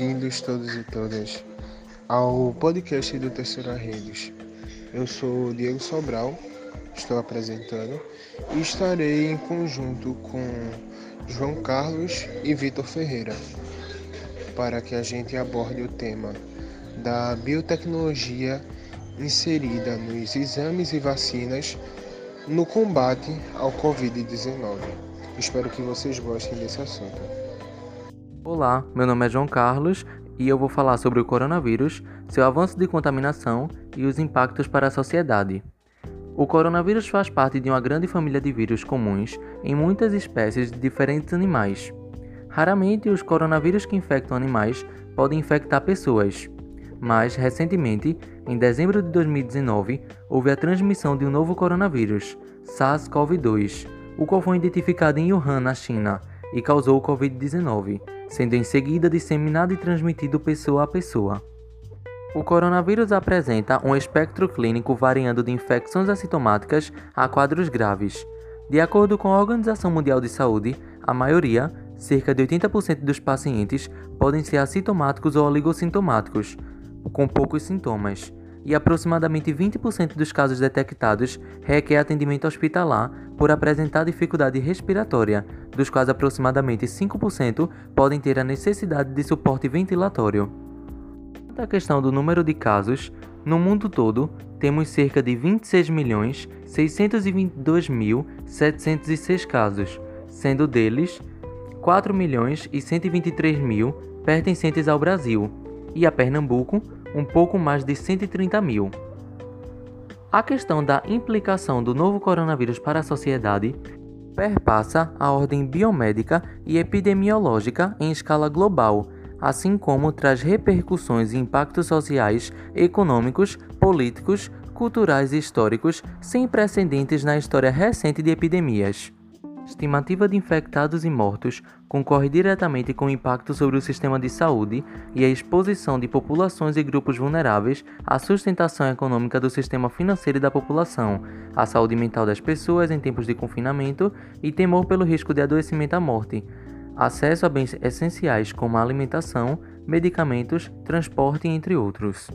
Bem-vindos todos e todas ao podcast do Terceira Redes. Eu sou Diego Sobral, estou apresentando e estarei em conjunto com João Carlos e Vitor Ferreira para que a gente aborde o tema da biotecnologia inserida nos exames e vacinas no combate ao Covid-19. Espero que vocês gostem desse assunto. Olá, meu nome é João Carlos e eu vou falar sobre o coronavírus, seu avanço de contaminação e os impactos para a sociedade. O coronavírus faz parte de uma grande família de vírus comuns em muitas espécies de diferentes animais. Raramente, os coronavírus que infectam animais podem infectar pessoas, mas recentemente, em dezembro de 2019, houve a transmissão de um novo coronavírus, SARS-CoV-2, o qual foi identificado em Wuhan, na China, e causou o Covid-19, sendo em seguida disseminado e transmitido pessoa a pessoa. O coronavírus apresenta um espectro clínico variando de infecções assintomáticas a quadros graves. De acordo com a Organização Mundial de Saúde, a maioria, cerca de 80% dos pacientes, podem ser assintomáticos ou oligossintomáticos, com poucos sintomas, e aproximadamente 20% dos casos detectados requer atendimento hospitalar por apresentar dificuldade respiratória, dos quais aproximadamente 5% podem ter a necessidade de suporte ventilatório. Quanto à questão do número de casos, no mundo todo temos cerca de 26.622.706 casos, sendo deles 4.123.000 pertencentes ao Brasil e a Pernambuco um pouco mais de 130 mil. A questão da implicação do novo coronavírus para a sociedade perpassa a ordem biomédica e epidemiológica em escala global, assim como traz repercussões e impactos sociais, econômicos, políticos, culturais e históricos sem precedentes na história recente de epidemias estimativa de infectados e mortos concorre diretamente com o impacto sobre o sistema de saúde e a exposição de populações e grupos vulneráveis à sustentação econômica do sistema financeiro da população, à saúde mental das pessoas em tempos de confinamento e temor pelo risco de adoecimento à morte, acesso a bens essenciais como a alimentação, medicamentos, transporte, entre outros.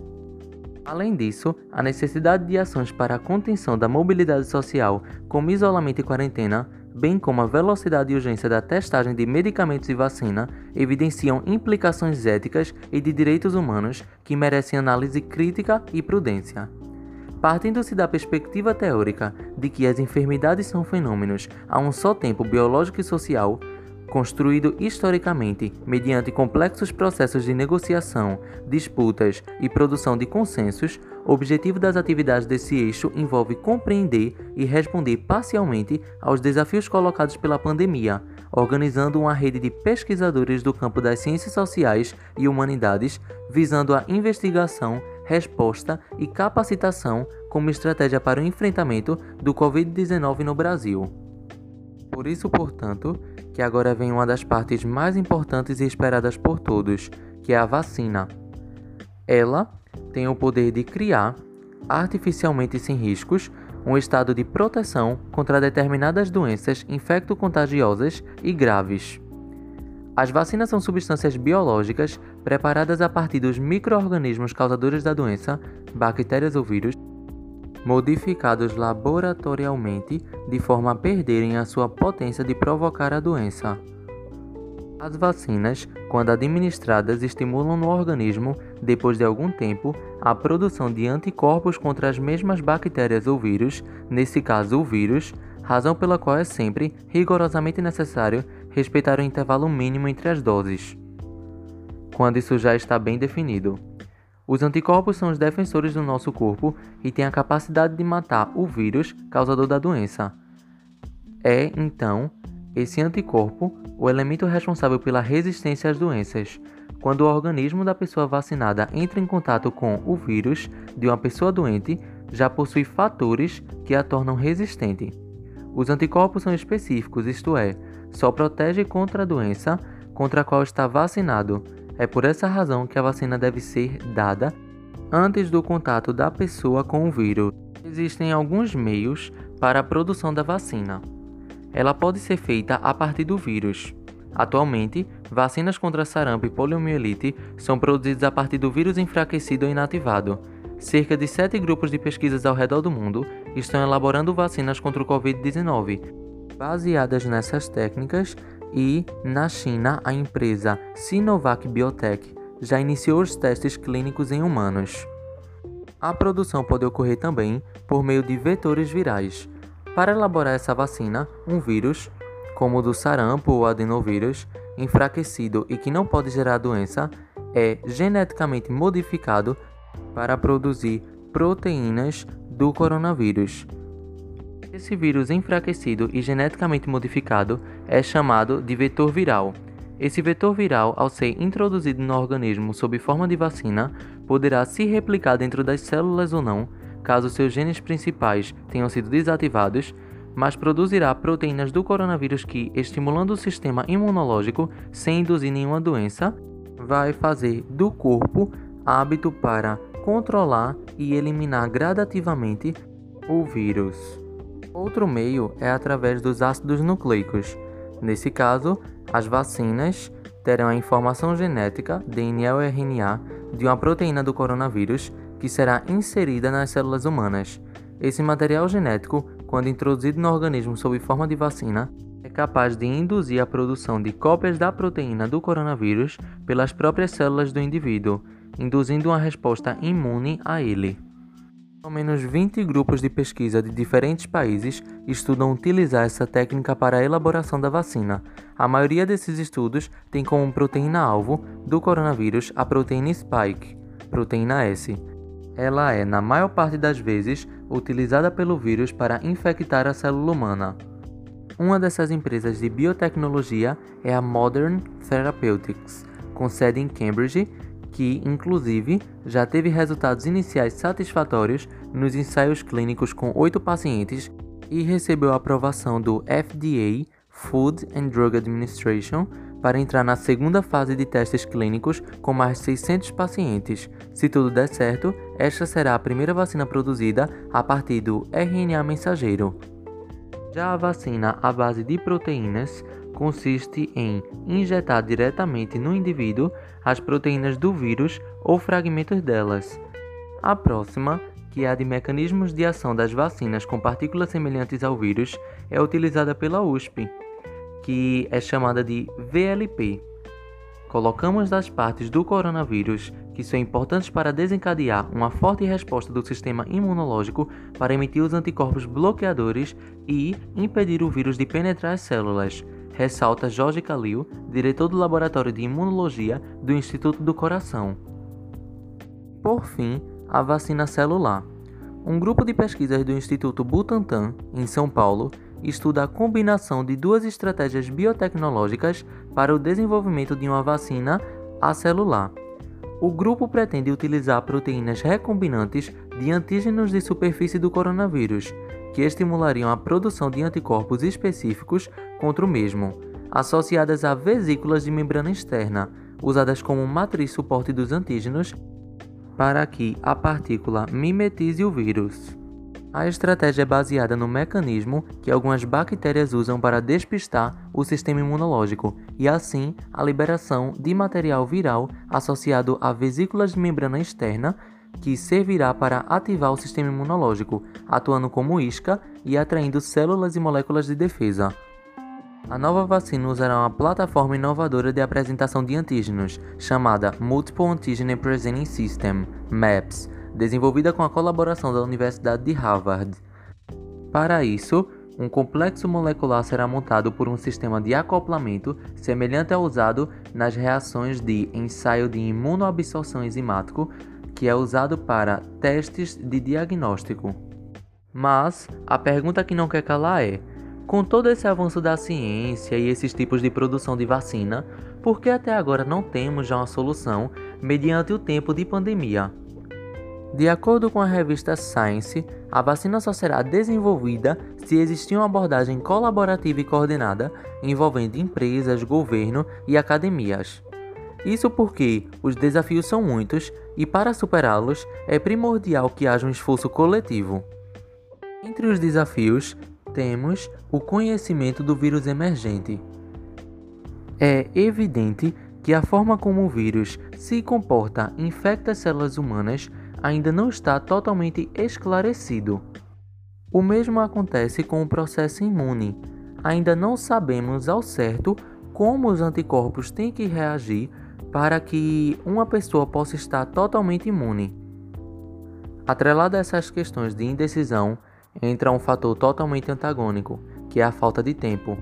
Além disso, a necessidade de ações para a contenção da mobilidade social, como isolamento e quarentena, bem como a velocidade e urgência da testagem de medicamentos e vacina, evidenciam implicações éticas e de direitos humanos que merecem análise crítica e prudência. Partindo-se da perspectiva teórica de que as enfermidades são fenômenos a um só tempo biológico e social, construído historicamente mediante complexos processos de negociação, disputas e produção de consensos, o objetivo das atividades desse eixo envolve compreender e responder parcialmente aos desafios colocados pela pandemia, organizando uma rede de pesquisadores do campo das ciências sociais e humanidades, visando a investigação, resposta e capacitação como estratégia para o enfrentamento do Covid-19 no Brasil. Por isso, portanto, que agora vem uma das partes mais importantes e esperadas por todos, que é a vacina. Ela tem o poder de criar, artificialmente sem riscos, um estado de proteção contra determinadas doenças infecto-contagiosas e graves. As vacinas são substâncias biológicas preparadas a partir dos microorganismos causadores da doença, bactérias ou vírus, modificados laboratorialmente de forma a perderem a sua potência de provocar a doença. As vacinas, quando administradas, estimulam no organismo, depois de algum tempo, a produção de anticorpos contra as mesmas bactérias ou vírus, nesse caso o vírus, razão pela qual é sempre rigorosamente necessário respeitar o intervalo mínimo entre as doses. Quando isso já está bem definido. Os anticorpos são os defensores do nosso corpo e têm a capacidade de matar o vírus causador da doença. É, então, esse anticorpo o elemento responsável pela resistência às doenças. Quando o organismo da pessoa vacinada entra em contato com o vírus de uma pessoa doente, já possui fatores que a tornam resistente. Os anticorpos são específicos, isto é, só protege contra a doença contra a qual está vacinado é por essa razão que a vacina deve ser dada antes do contato da pessoa com o vírus. Existem alguns meios para a produção da vacina. Ela pode ser feita a partir do vírus. Atualmente, vacinas contra sarampo e poliomielite são produzidas a partir do vírus enfraquecido ou inativado. Cerca de sete grupos de pesquisas ao redor do mundo estão elaborando vacinas contra o Covid-19. Baseadas nessas técnicas, e, na China, a empresa Sinovac Biotech já iniciou os testes clínicos em humanos. A produção pode ocorrer também por meio de vetores virais. Para elaborar essa vacina, um vírus, como o do sarampo ou adenovírus, enfraquecido e que não pode gerar doença, é geneticamente modificado para produzir proteínas do coronavírus. Esse vírus enfraquecido e geneticamente modificado é chamado de vetor viral. Esse vetor viral, ao ser introduzido no organismo sob forma de vacina, poderá se replicar dentro das células ou não, caso seus genes principais tenham sido desativados, mas produzirá proteínas do coronavírus que, estimulando o sistema imunológico sem induzir nenhuma doença, vai fazer do corpo hábito para controlar e eliminar gradativamente o vírus. Outro meio é através dos ácidos nucleicos. Nesse caso, as vacinas terão a informação genética, DNA ou RNA, de uma proteína do coronavírus que será inserida nas células humanas. Esse material genético, quando introduzido no organismo sob forma de vacina, é capaz de induzir a produção de cópias da proteína do coronavírus pelas próprias células do indivíduo, induzindo uma resposta imune a ele. Ao menos 20 grupos de pesquisa de diferentes países estudam utilizar essa técnica para a elaboração da vacina. A maioria desses estudos tem como proteína-alvo do coronavírus a proteína spike, proteína S. Ela é, na maior parte das vezes, utilizada pelo vírus para infectar a célula humana. Uma dessas empresas de biotecnologia é a Modern Therapeutics, com sede em Cambridge que, inclusive, já teve resultados iniciais satisfatórios nos ensaios clínicos com oito pacientes e recebeu a aprovação do FDA Food and Drug Administration para entrar na segunda fase de testes clínicos com mais de 600 pacientes. Se tudo der certo, esta será a primeira vacina produzida a partir do RNA mensageiro. Já a vacina à base de proteínas consiste em injetar diretamente no indivíduo as proteínas do vírus ou fragmentos delas. A próxima, que é a de mecanismos de ação das vacinas com partículas semelhantes ao vírus, é utilizada pela USP, que é chamada de VLP. Colocamos as partes do coronavírus que são importantes para desencadear uma forte resposta do sistema imunológico para emitir os anticorpos bloqueadores e impedir o vírus de penetrar as células, ressalta Jorge Calil, diretor do Laboratório de Imunologia do Instituto do Coração. Por fim, a vacina celular. Um grupo de pesquisas do Instituto Butantan, em São Paulo, estuda a combinação de duas estratégias biotecnológicas para o desenvolvimento de uma vacina acelular. O grupo pretende utilizar proteínas recombinantes de antígenos de superfície do coronavírus, que estimulariam a produção de anticorpos específicos contra o mesmo, associadas a vesículas de membrana externa, usadas como matriz suporte dos antígenos, para que a partícula mimetize o vírus. A estratégia é baseada no mecanismo que algumas bactérias usam para despistar o sistema imunológico e, assim, a liberação de material viral associado a vesículas de membrana externa que servirá para ativar o sistema imunológico, atuando como isca e atraindo células e moléculas de defesa. A nova vacina usará uma plataforma inovadora de apresentação de antígenos, chamada Multiple Antigen Presenting System, MAPS, desenvolvida com a colaboração da Universidade de Harvard. Para isso, um complexo molecular será montado por um sistema de acoplamento semelhante ao usado nas reações de ensaio de imunoabsorção enzimático que é usado para testes de diagnóstico. Mas a pergunta que não quer calar é: com todo esse avanço da ciência e esses tipos de produção de vacina, por que até agora não temos já uma solução mediante o tempo de pandemia? De acordo com a revista Science, a vacina só será desenvolvida se existir uma abordagem colaborativa e coordenada envolvendo empresas, governo e academias. Isso porque os desafios são muitos e, para superá-los, é primordial que haja um esforço coletivo. Entre os desafios, temos o conhecimento do vírus emergente. É evidente que a forma como o vírus se comporta infecta as células humanas ainda não está totalmente esclarecido. O mesmo acontece com o processo imune. Ainda não sabemos ao certo como os anticorpos têm que reagir para que uma pessoa possa estar totalmente imune. Atrelado a essas questões de indecisão, entra um fator totalmente antagônico, que é a falta de tempo,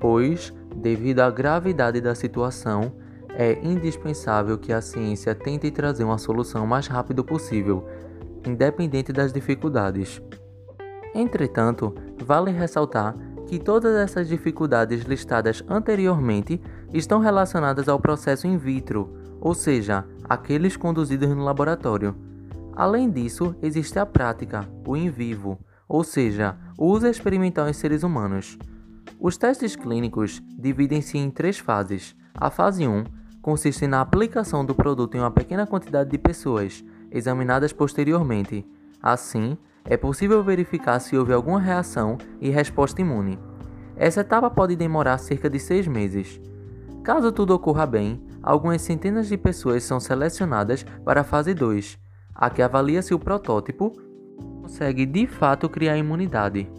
pois, devido à gravidade da situação, é indispensável que a ciência tente trazer uma solução o mais rápido possível, independente das dificuldades. Entretanto, vale ressaltar que todas essas dificuldades listadas anteriormente estão relacionadas ao processo in vitro, ou seja, aqueles conduzidos no laboratório. Além disso, existe a prática, o in vivo, ou seja, o uso experimental em seres humanos. Os testes clínicos dividem-se em três fases. A fase 1 consiste na aplicação do produto em uma pequena quantidade de pessoas, examinadas posteriormente. Assim, é possível verificar se houve alguma reação e resposta imune. Essa etapa pode demorar cerca de seis meses. Caso tudo ocorra bem, algumas centenas de pessoas são selecionadas para a fase 2, a que avalia se o protótipo consegue de fato criar imunidade.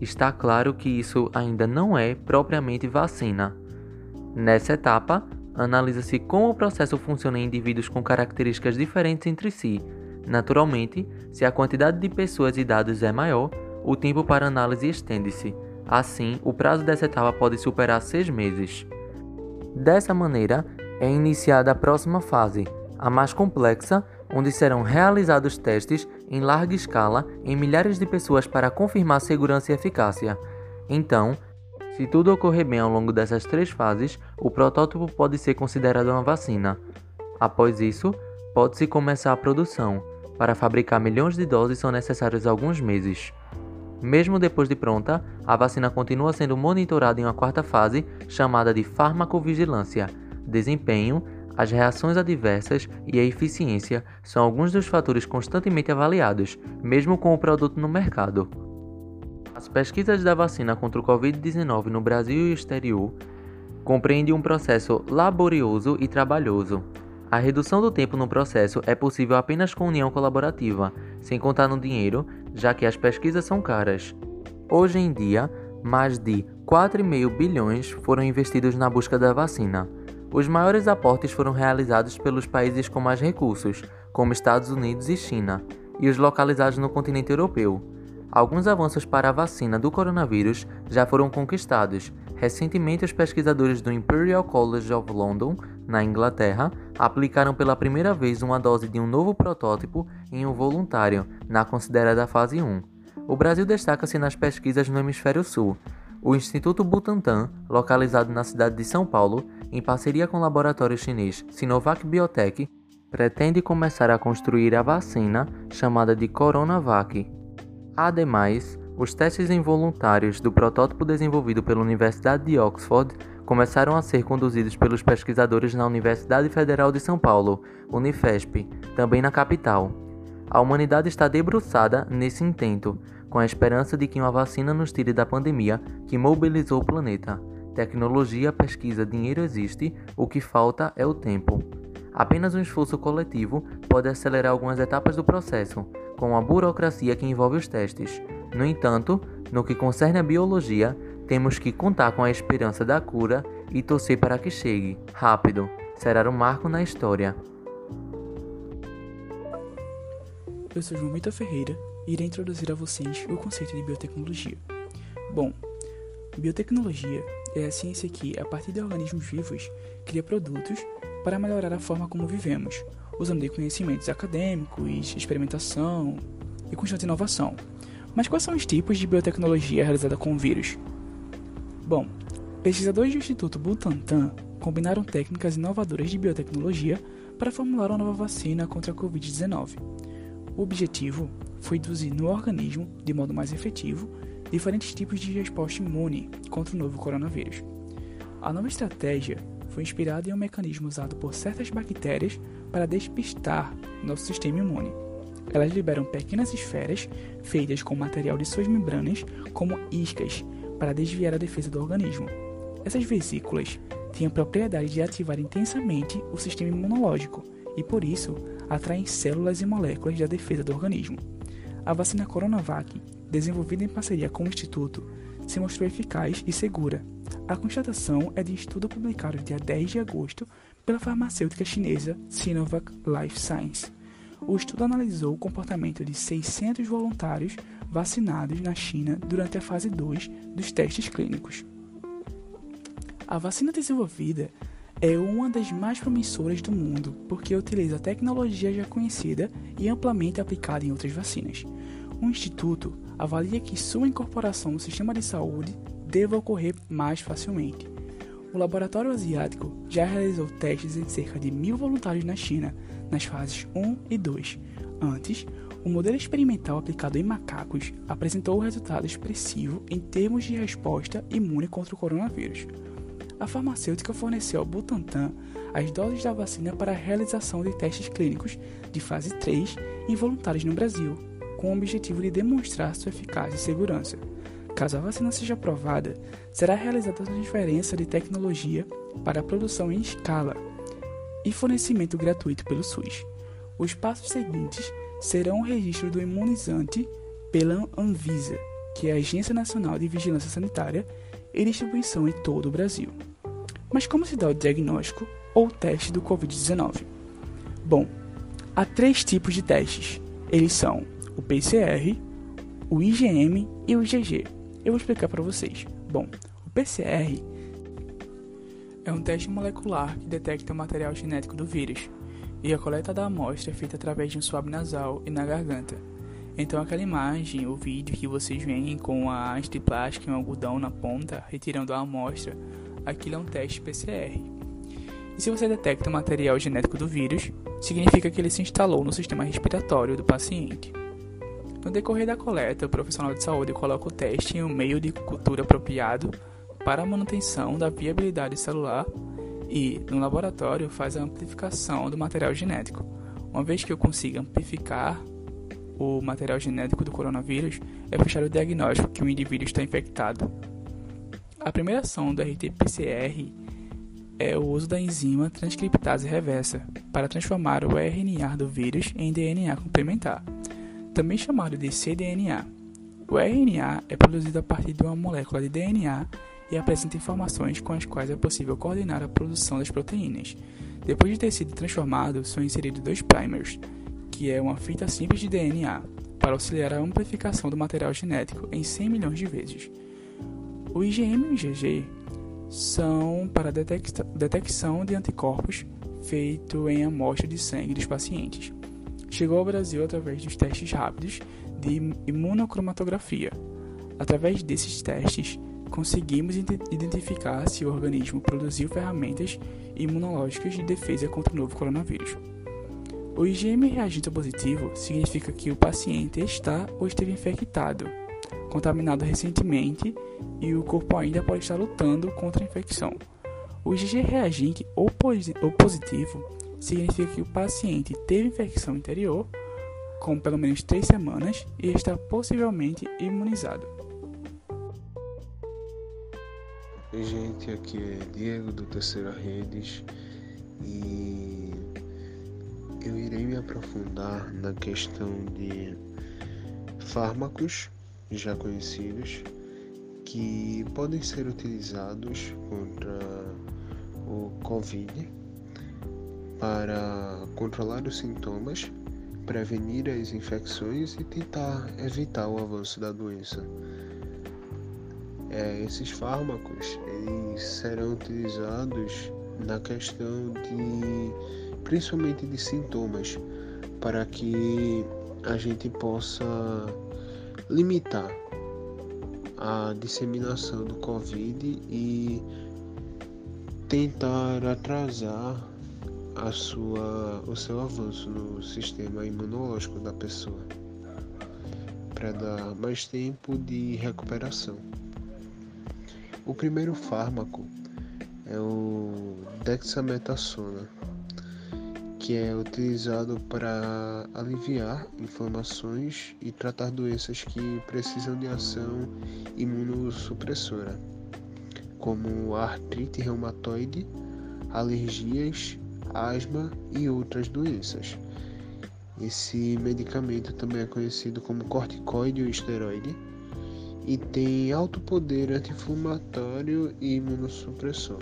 Está claro que isso ainda não é propriamente vacina. Nessa etapa, analisa-se como o processo funciona em indivíduos com características diferentes entre si. Naturalmente, se a quantidade de pessoas e dados é maior, o tempo para análise estende-se. Assim, o prazo dessa etapa pode superar seis meses. Dessa maneira, é iniciada a próxima fase, a mais complexa, onde serão realizados testes em larga escala em milhares de pessoas para confirmar segurança e eficácia. Então, se tudo ocorrer bem ao longo dessas três fases, o protótipo pode ser considerado uma vacina. Após isso, pode-se começar a produção. Para fabricar milhões de doses são necessários alguns meses. Mesmo depois de pronta, a vacina continua sendo monitorada em uma quarta fase, chamada de farmacovigilância. Desempenho, as reações adversas e a eficiência são alguns dos fatores constantemente avaliados, mesmo com o produto no mercado. As pesquisas da vacina contra o Covid-19 no Brasil e exterior compreendem um processo laborioso e trabalhoso. A redução do tempo no processo é possível apenas com união colaborativa, sem contar no dinheiro, já que as pesquisas são caras. Hoje em dia, mais de 4,5 bilhões foram investidos na busca da vacina. Os maiores aportes foram realizados pelos países com mais recursos, como Estados Unidos e China, e os localizados no continente europeu. Alguns avanços para a vacina do coronavírus já foram conquistados. Recentemente, os pesquisadores do Imperial College of London, na Inglaterra, aplicaram pela primeira vez uma dose de um novo protótipo em um voluntário, na considerada fase 1. O Brasil destaca-se nas pesquisas no Hemisfério Sul. O Instituto Butantan, localizado na cidade de São Paulo, em parceria com o laboratório chinês Sinovac Biotech, pretende começar a construir a vacina chamada de Coronavac, Ademais, os testes involuntários do protótipo desenvolvido pela Universidade de Oxford começaram a ser conduzidos pelos pesquisadores na Universidade Federal de São Paulo, Unifesp, também na capital. A humanidade está debruçada nesse intento, com a esperança de que uma vacina nos tire da pandemia que mobilizou o planeta. Tecnologia, pesquisa, dinheiro existe, o que falta é o tempo. Apenas um esforço coletivo pode acelerar algumas etapas do processo, com a burocracia que envolve os testes. No entanto, no que concerne à biologia, temos que contar com a esperança da cura e torcer para que chegue, rápido. Será um marco na história. Eu sou João Vitor Ferreira e irei introduzir a vocês o conceito de biotecnologia. Bom, biotecnologia é a ciência que, a partir de organismos vivos, cria produtos para melhorar a forma como vivemos, usando de conhecimentos acadêmicos, experimentação e constante inovação. Mas quais são os tipos de biotecnologia realizada com vírus? Bom, pesquisadores do Instituto Butantan combinaram técnicas inovadoras de biotecnologia para formular uma nova vacina contra a Covid-19. O objetivo foi induzir no organismo, de modo mais efetivo, diferentes tipos de resposta imune contra o novo coronavírus. A nova estratégia foi inspirada em um mecanismo usado por certas bactérias para despistar nosso sistema imune. Elas liberam pequenas esferas feitas com material de suas membranas, como iscas, para desviar a defesa do organismo. Essas vesículas têm a propriedade de ativar intensamente o sistema imunológico e, por isso, atraem células e moléculas da defesa do organismo. A vacina Coronavac, desenvolvida em parceria com o Instituto, se mostrou eficaz e segura. A constatação é de estudo publicado dia 10 de agosto pela farmacêutica chinesa Sinovac Life Science. O estudo analisou o comportamento de 600 voluntários vacinados na China durante a fase 2 dos testes clínicos. A vacina desenvolvida é uma das mais promissoras do mundo porque utiliza tecnologia já conhecida e amplamente aplicada em outras vacinas. O instituto avalia que sua incorporação no sistema de saúde deva ocorrer mais facilmente. O laboratório asiático já realizou testes em cerca de mil voluntários na China, nas fases 1 e 2. Antes, o modelo experimental aplicado em macacos apresentou um resultado expressivo em termos de resposta imune contra o coronavírus a farmacêutica forneceu ao Butantan as doses da vacina para a realização de testes clínicos de fase 3 em voluntários no Brasil, com o objetivo de demonstrar sua eficácia e segurança. Caso a vacina seja aprovada, será realizada a transferência de tecnologia para a produção em escala e fornecimento gratuito pelo SUS. Os passos seguintes serão o registro do imunizante pela Anvisa, que é a Agência Nacional de Vigilância Sanitária, e distribuição em todo o Brasil. Mas como se dá o diagnóstico ou teste do Covid-19? Bom, há três tipos de testes. Eles são o PCR, o IgM e o IgG. Eu vou explicar para vocês. Bom, o PCR é um teste molecular que detecta o material genético do vírus, e a coleta da amostra é feita através de um swab nasal e na garganta. Então aquela imagem, o vídeo que vocês veem com a haste de plástico e um algodão na ponta, retirando a amostra, aquilo é um teste PCR. E se você detecta o material genético do vírus, significa que ele se instalou no sistema respiratório do paciente. No decorrer da coleta, o profissional de saúde coloca o teste em um meio de cultura apropriado para a manutenção da viabilidade celular e, no laboratório, faz a amplificação do material genético. Uma vez que eu consiga amplificar o material genético do coronavírus, é fechado o diagnóstico que o indivíduo está infectado. A primeira ação do RT-PCR é o uso da enzima transcriptase reversa para transformar o RNA do vírus em DNA complementar, também chamado de cDNA. O RNA é produzido a partir de uma molécula de DNA e apresenta informações com as quais é possível coordenar a produção das proteínas. Depois de ter sido transformado, são inseridos dois primers, que é uma fita simples de DNA, para auxiliar a amplificação do material genético em 100 milhões de vezes. O IgM e o IgG são para detecção de anticorpos feito em amostra de sangue dos pacientes. Chegou ao Brasil através dos testes rápidos de imunocromatografia. Através desses testes, conseguimos identificar se o organismo produziu ferramentas imunológicas de defesa contra o novo coronavírus. O IgM reagente positivo significa que o paciente está ou esteve infectado contaminado recentemente e o corpo ainda pode estar lutando contra a infecção. O IgG reagente ou positivo significa que o paciente teve infecção anterior, com pelo menos 3 semanas, e está possivelmente imunizado. Gente, aqui é Diego do Terceira Redes e eu irei me aprofundar na questão de fármacos já conhecidos que podem ser utilizados contra o Covid para controlar os sintomas, prevenir as infecções e tentar evitar o avanço da doença. É, esses fármacos eles serão utilizados na questão de principalmente de sintomas para que a gente possa limitar a disseminação do Covid e tentar atrasar a sua, o seu avanço no sistema imunológico da pessoa para dar mais tempo de recuperação. O primeiro fármaco é o dexametasona que é utilizado para aliviar inflamações e tratar doenças que precisam de ação imunossupressora. como artrite reumatoide, alergias, asma e outras doenças. Esse medicamento também é conhecido como corticoide ou esteroide e tem alto poder anti-inflamatório e imunossupressor.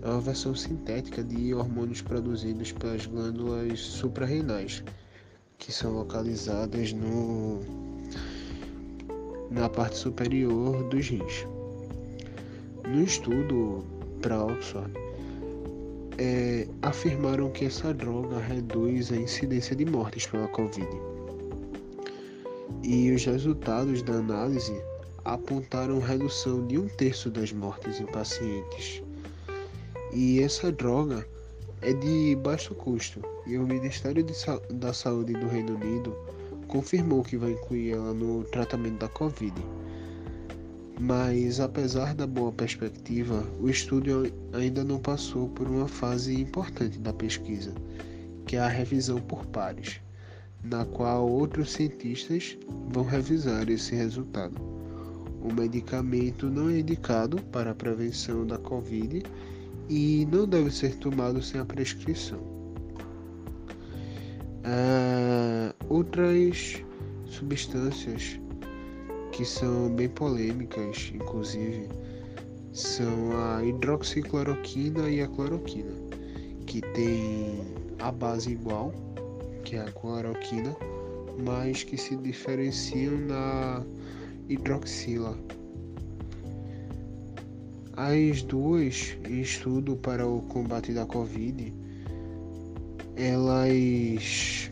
É uma versão sintética de hormônios produzidos pelas glândulas suprarrenais, que são localizadas no, na parte superior dos rins. No estudo para Oxford, é, afirmaram que essa droga reduz a incidência de mortes pela Covid. E os resultados da análise apontaram redução de um terço das mortes em pacientes. E essa droga é de baixo custo e o Ministério Sa da Saúde do Reino Unido confirmou que vai incluir ela no tratamento da Covid. Mas, apesar da boa perspectiva, o estudo ainda não passou por uma fase importante da pesquisa, que é a revisão por pares, na qual outros cientistas vão revisar esse resultado. O medicamento não é indicado para a prevenção da Covid e não deve ser tomado sem a prescrição. Ah, outras substâncias que são bem polêmicas, inclusive, são a hidroxicloroquina e a cloroquina, que tem a base igual, que é a cloroquina, mas que se diferenciam na hidroxila. As duas, em estudo para o combate da Covid, elas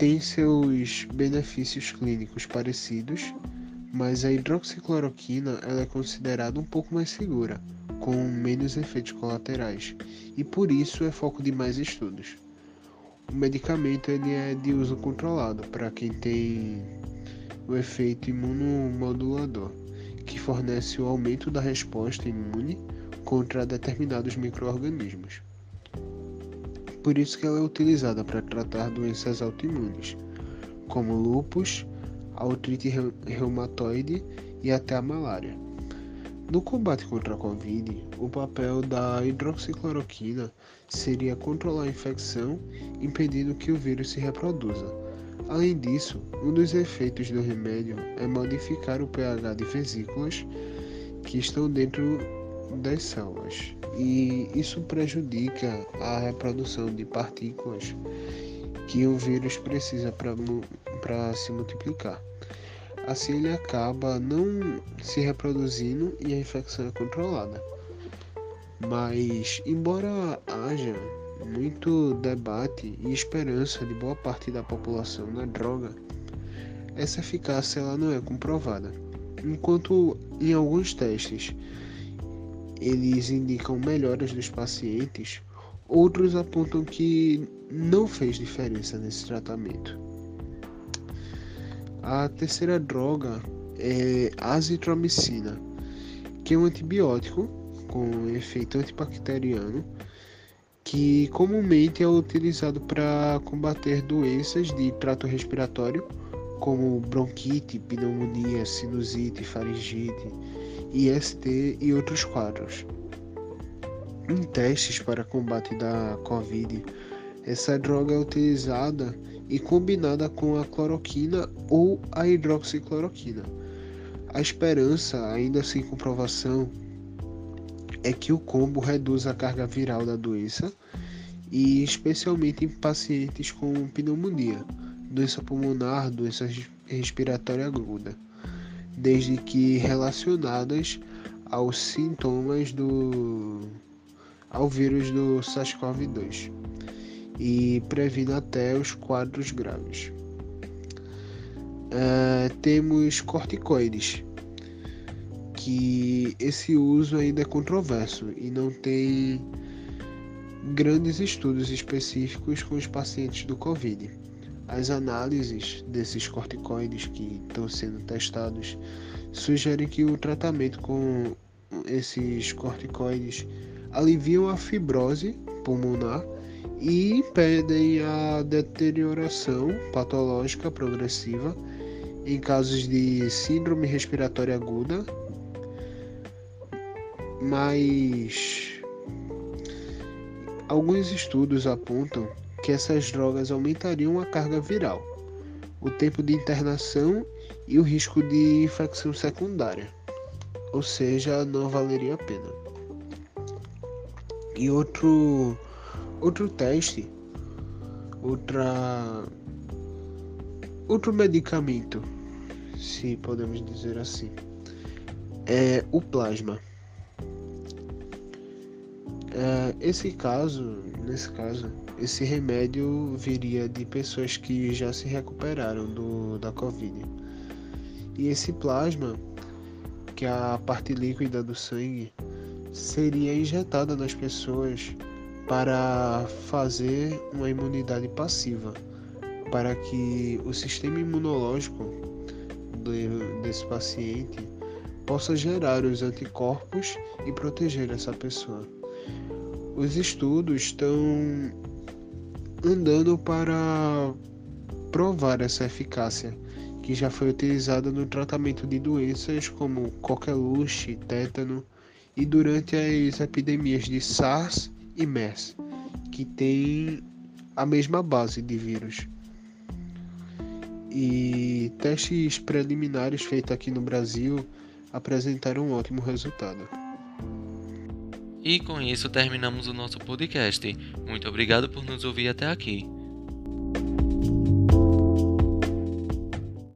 têm seus benefícios clínicos parecidos, mas a hidroxicloroquina ela é considerada um pouco mais segura, com menos efeitos colaterais, e por isso é foco de mais estudos. O medicamento ele é de uso controlado para quem tem o efeito imunomodulador, que fornece o aumento da resposta imune contra determinados microorganismos. Por isso que ela é utilizada para tratar doenças autoimunes, como lúpus, artrite reumatoide e até a malária. No combate contra a Covid, o papel da hidroxicloroquina seria controlar a infecção, impedindo que o vírus se reproduza Além disso, um dos efeitos do remédio é modificar o pH de vesículas que estão dentro das células, e isso prejudica a reprodução de partículas que o vírus precisa para se multiplicar. Assim, ele acaba não se reproduzindo e a infecção é controlada. Mas, embora haja muito debate e esperança de boa parte da população na droga, essa eficácia ela não é comprovada. Enquanto em alguns testes eles indicam melhoras dos pacientes, outros apontam que não fez diferença nesse tratamento. A terceira droga é azitromicina, que é um antibiótico com efeito antibacteriano que comumente é utilizado para combater doenças de trato respiratório, como bronquite, pneumonia, sinusite, faringite, IST e outros quadros. Em testes para combate da Covid, essa droga é utilizada e combinada com a cloroquina ou a hidroxicloroquina. A esperança, ainda sem comprovação, é que o combo reduz a carga viral da doença e especialmente em pacientes com pneumonia, doença pulmonar, doença respiratória aguda, desde que relacionadas aos sintomas do ao vírus do SARS-CoV-2 e previna até os quadros graves. Uh, temos corticoides, que esse uso ainda é controverso e não tem grandes estudos específicos com os pacientes do Covid. As análises desses corticoides que estão sendo testados sugerem que o tratamento com esses corticoides aliviam a fibrose pulmonar e impedem a deterioração patológica progressiva em casos de síndrome respiratória aguda mas alguns estudos apontam que essas drogas aumentariam a carga viral, o tempo de internação e o risco de infecção secundária, ou seja, não valeria a pena. E outro outro teste, outra outro medicamento, se podemos dizer assim, é o plasma. É, esse caso, nesse caso, esse remédio viria de pessoas que já se recuperaram do, da Covid. E esse plasma, que é a parte líquida do sangue, seria injetada nas pessoas para fazer uma imunidade passiva, para que o sistema imunológico de, desse paciente possa gerar os anticorpos e proteger essa pessoa. Os estudos estão andando para provar essa eficácia, que já foi utilizada no tratamento de doenças como coqueluche, tétano e durante as epidemias de SARS e MERS, que têm a mesma base de vírus. E testes preliminares feitos aqui no Brasil apresentaram um ótimo resultado. E com isso terminamos o nosso podcast. Muito obrigado por nos ouvir até aqui.